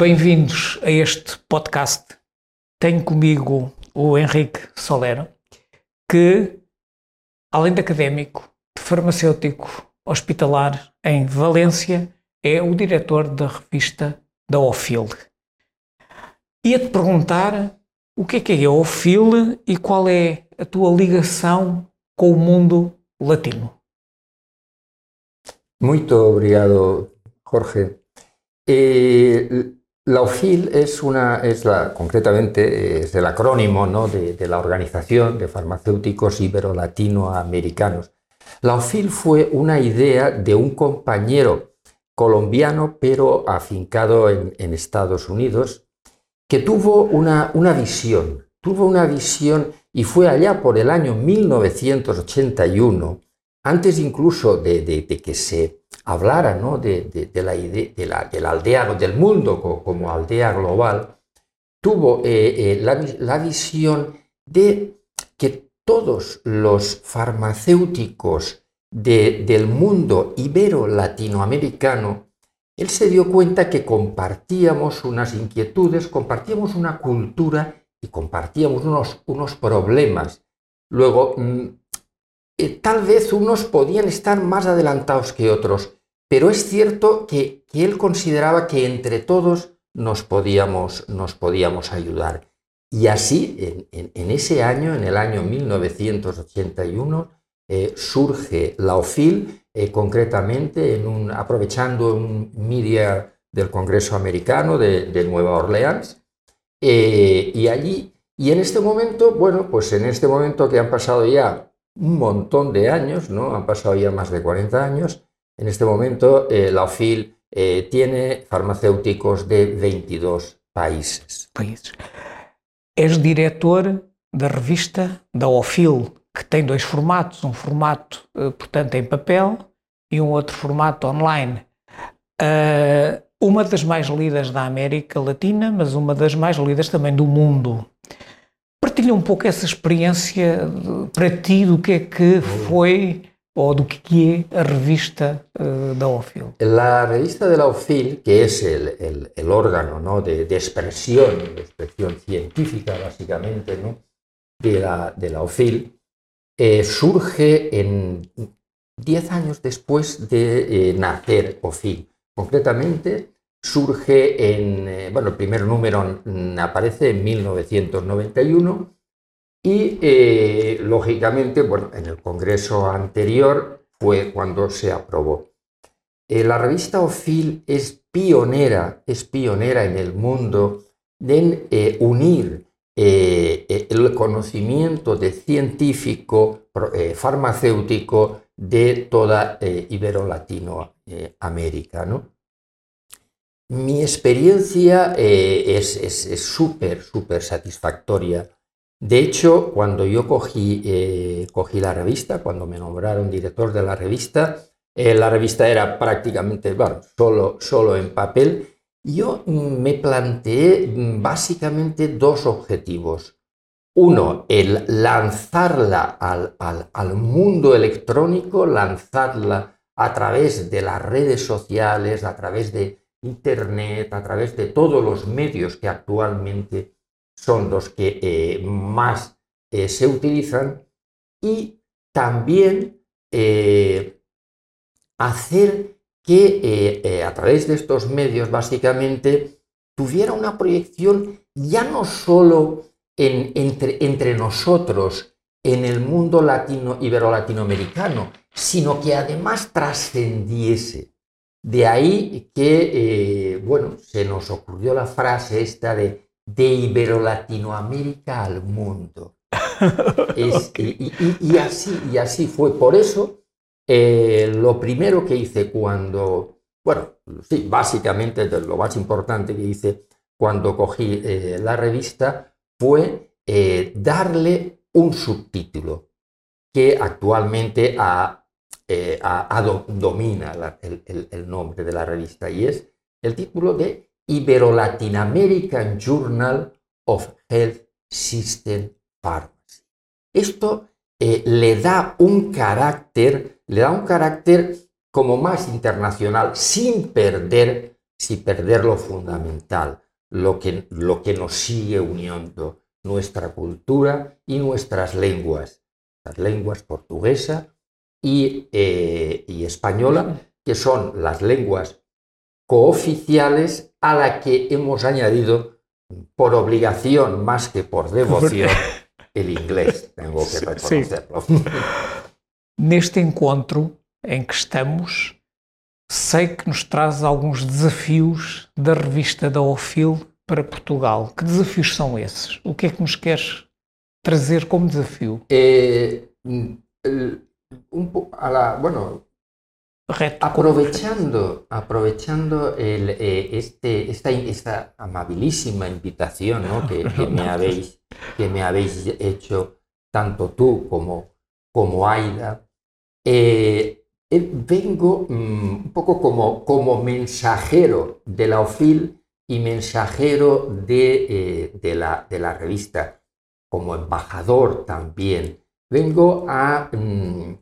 bem-vindos a este podcast. Tenho comigo o Henrique Solero, que, além de académico, de farmacêutico hospitalar em Valência, é o diretor da revista da OFIL. Ia-te perguntar o que é que é a OFIL e qual é a tua ligação com o mundo latino. Muito obrigado, Jorge. Eh, la OFIL es, una, es la, concretamente es el acrónimo ¿no? de, la Organización de Farmacéuticos Ibero-Latinoamericanos. La OFIL fue una idea de un compañero colombiano, pero afincado en, Estados Unidos, que tuvo una, una visión, tuvo una visión y fue allá por el año 1981, antes incluso de, de que se hablara ¿no? de, la idea, la, de, la, aldea del mundo como, como aldea global, tuvo eh, eh, la, la, visión de que todos los farmacéuticos del mundo ibero-latinoamericano, él se dio cuenta que compartíamos unas inquietudes, compartíamos una cultura y compartíamos unos, unos problemas. Luego, mm, eh, tal vez unos podían estar más adelantados que otros, pero es cierto que, él consideraba que entre todos nos podíamos, nos podíamos ayudar. Y así, en, ese año, en el año 1981, eh, surge la OFIL, eh, concretamente aprovechando un media del Congreso americano de, de Nueva Orleans. Eh, y allí, y en este momento, bueno, pues en este momento que han pasado ya un montón de años, ¿no? Han pasado ya más de 40 años. En este momento, eh, la OFIL eh, tiene farmacéuticos de 22 países. Países. És diretor da revista da OFIL, que tem dois formatos, um formato, eh, portanto, em papel e um outro formato online. Uh, uma das mais lidas da América Latina, mas uma das mais lidas também do mundo. Partilha um pouco essa experiência para ti do que é que foi o do que é a revista uh, da OFIL. La revista de la OFIL, que es el, el órgano ¿no? de, de, expresión, de expresión científica básicamente, ¿no? de, la, de la OFIL, eh, surge en 10 años después de eh, nacer OFIL. Concretamente, surge en, eh, bueno, el primer número aparece en 1991 y eh, lógicamente, bueno, en el congreso anterior fue cuando se aprobó. Eh, la revista OFIL es pionera, es pionera en el mundo en eh, unir el conocimiento de científico, farmacéutico de toda Ibero-Latinoamérica, ¿no? Mi experiencia es súper, súper satisfactoria. De hecho, cuando yo cogí, eh, cogí, la revista, cuando me nombraron director de la revista, eh, la revista era prácticamente, solo, solo en papel, yo me planteé mm, básicamente dos objetivos. Uno, el lanzarla al, al, al mundo electrónico, lanzarla a través de las redes sociales, a través de Internet, a través de todos los medios que actualmente son los que eh, más eh, se utilizan y también eh, hacer que a través de estos medios básicamente tuviera una proyección ya no solo en, entre, entre nosotros en el mundo latino ibero-latinoamericano, sino que además trascendiese. De ahí que, bueno, se nos ocurrió la frase esta de de Ibero-Latinoamérica al mundo. es, y, y, y, así, y así fue. Por eso, eh, lo primero que hice cuando, bueno, sí, básicamente lo más importante que hice cuando cogí eh, la revista fue eh, darle un subtítulo que actualmente a, a do, domina la, el, el, el, nombre de la revista y es el título de Ibero-Latin American Journal of Health System Pharmacy. Esto eh, le da un carácter, le da un carácter como más internacional, sin perder, sin perder lo fundamental, lo que, lo que nos sigue uniendo, nuestra cultura y nuestras lenguas, las lenguas portuguesa y, eh, y española, que son las lenguas cooficiales a la que hemos añadido por obligación más que por devoción el inglés, tengo que reconocerlo. Neste encontro em que estamos, sei que nos traz alguns desafios da revista da OFIL para Portugal. Que desafios são esses? O que é que nos queres trazer como desafio? Eh, un, a la, bueno, Reto. Aprovechando, aprovechando el, eh, este, esta, esta, amabilísima invitación ¿no? que, que, me habéis, que me habéis hecho, tanto tú como, como Aida, eh, eh, vengo mm, un poco como, como mensajero de la OFIL y mensajero de, de, la, de la revista, como embajador también. Vengo a mm,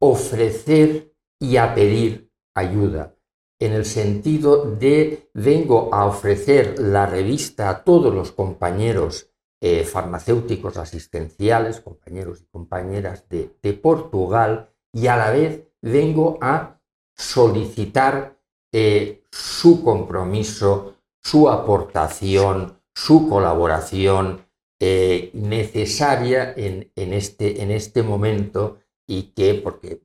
ofrecer y a pedir ayuda, en el sentido de vengo a ofrecer la revista a todos los compañeros eh, farmacéuticos asistenciales, compañeros y compañeras de, Portugal, y a la vez vengo a solicitar eh, su compromiso, su aportación, su colaboración eh, necesaria en, este, en este momento y que, porque,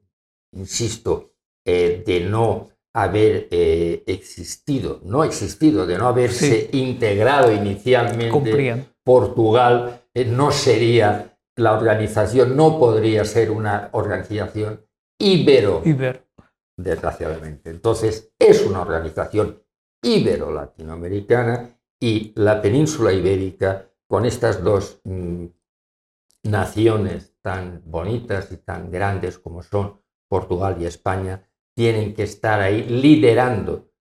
insisto, de no haber existido, no existido, de no haberse integrado inicialmente Portugal eh, no sería la organización, no podría ser una organización ibero, desgraciadamente. Entonces, es una organización ibero-latinoamericana y la península ibérica, con estas dos mm, naciones tan bonitas y tan grandes como son Portugal y España, tienen que estar ahí liderando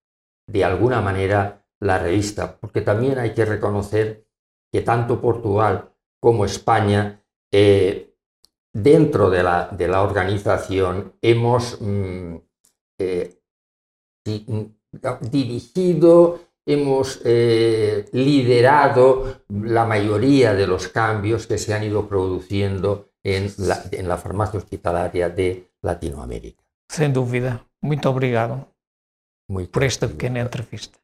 de alguna manera la revista, porque también hay que reconocer que tanto Portugal como España, eh, dentro de la, organización, hemos mm, eh, dirigido, hemos eh, liderado la mayoría de los cambios que se han ido produciendo en la, en farmacia hospitalaria de Latinoamérica. Sem dúvida. Muito obrigado Muito por esta pequena entrevista.